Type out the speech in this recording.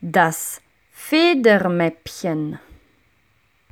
Das Federmäppchen.